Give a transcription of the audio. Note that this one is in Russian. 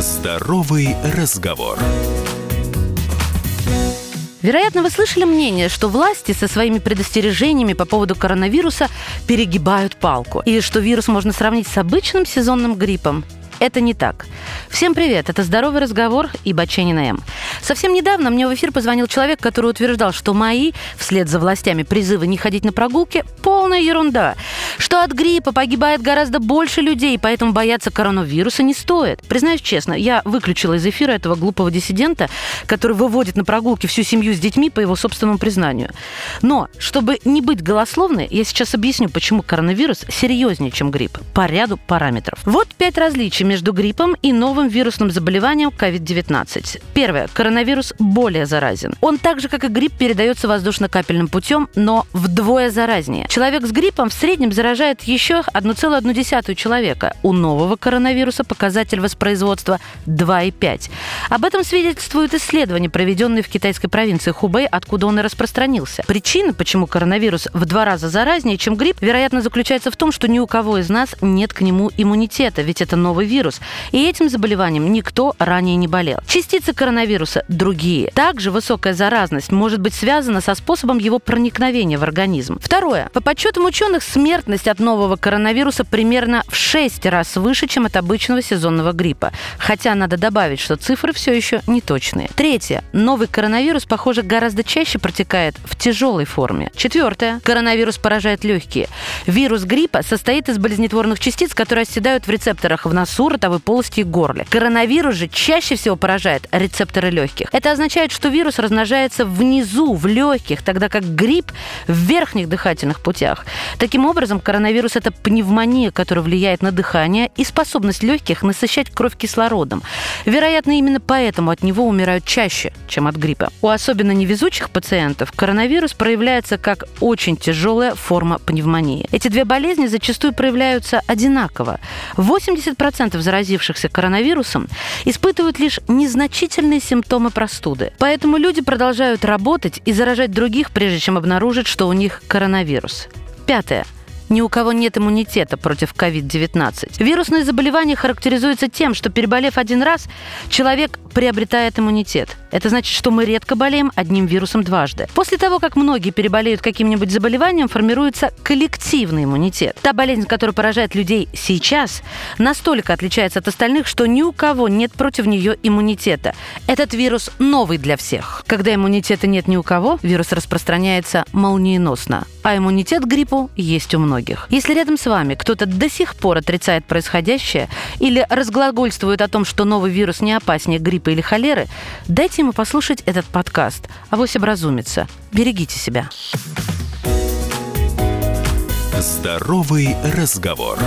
Здоровый разговор. Вероятно, вы слышали мнение, что власти со своими предостережениями по поводу коронавируса перегибают палку, и что вирус можно сравнить с обычным сезонным гриппом. Это не так. Всем привет, это «Здоровый разговор» и Баченина М. Совсем недавно мне в эфир позвонил человек, который утверждал, что мои, вслед за властями, призывы не ходить на прогулки – полная ерунда. Что от гриппа погибает гораздо больше людей, поэтому бояться коронавируса не стоит. Признаюсь честно, я выключила из эфира этого глупого диссидента, который выводит на прогулки всю семью с детьми по его собственному признанию. Но, чтобы не быть голословной, я сейчас объясню, почему коронавирус серьезнее, чем грипп, по ряду параметров. Вот пять различий между гриппом и новым вирусным заболеванием COVID-19. Первое. Коронавирус более заразен. Он так же, как и грипп, передается воздушно-капельным путем, но вдвое заразнее. Человек с гриппом в среднем заражает еще 1,1 человека. У нового коронавируса показатель воспроизводства 2,5. Об этом свидетельствуют исследования, проведенные в китайской провинции Хубэй, откуда он и распространился. Причина, почему коронавирус в два раза заразнее, чем грипп, вероятно, заключается в том, что ни у кого из нас нет к нему иммунитета, ведь это новый вирус вирус, и этим заболеванием никто ранее не болел. Частицы коронавируса другие. Также высокая заразность может быть связана со способом его проникновения в организм. Второе. По подсчетам ученых, смертность от нового коронавируса примерно в 6 раз выше, чем от обычного сезонного гриппа. Хотя надо добавить, что цифры все еще не точные. Третье. Новый коронавирус, похоже, гораздо чаще протекает в тяжелой форме. Четвертое. Коронавирус поражает легкие. Вирус гриппа состоит из болезнетворных частиц, которые оседают в рецепторах в носу, ротовой полости и горле. Коронавирус же чаще всего поражает рецепторы легких. Это означает, что вирус размножается внизу, в легких, тогда как грипп в верхних дыхательных путях. Таким образом, коронавирус – это пневмония, которая влияет на дыхание и способность легких насыщать кровь кислородом. Вероятно, именно поэтому от него умирают чаще, чем от гриппа. У особенно невезучих пациентов коронавирус проявляется как очень тяжелая форма пневмонии. Эти две болезни зачастую проявляются одинаково. 80% заразившихся коронавирусом испытывают лишь незначительные симптомы простуды. Поэтому люди продолжают работать и заражать других, прежде чем обнаружат, что у них коронавирус. Пятое ни у кого нет иммунитета против COVID-19. Вирусные заболевания характеризуются тем, что переболев один раз, человек приобретает иммунитет. Это значит, что мы редко болеем одним вирусом дважды. После того, как многие переболеют каким-нибудь заболеванием, формируется коллективный иммунитет. Та болезнь, которая поражает людей сейчас, настолько отличается от остальных, что ни у кого нет против нее иммунитета. Этот вирус новый для всех. Когда иммунитета нет ни у кого, вирус распространяется молниеносно. А иммунитет к гриппу есть у многих. Если рядом с вами кто-то до сих пор отрицает происходящее или разглагольствует о том, что новый вирус не опаснее гриппа или холеры, дайте ему послушать этот подкаст. Авось образумится. Берегите себя. Здоровый разговор.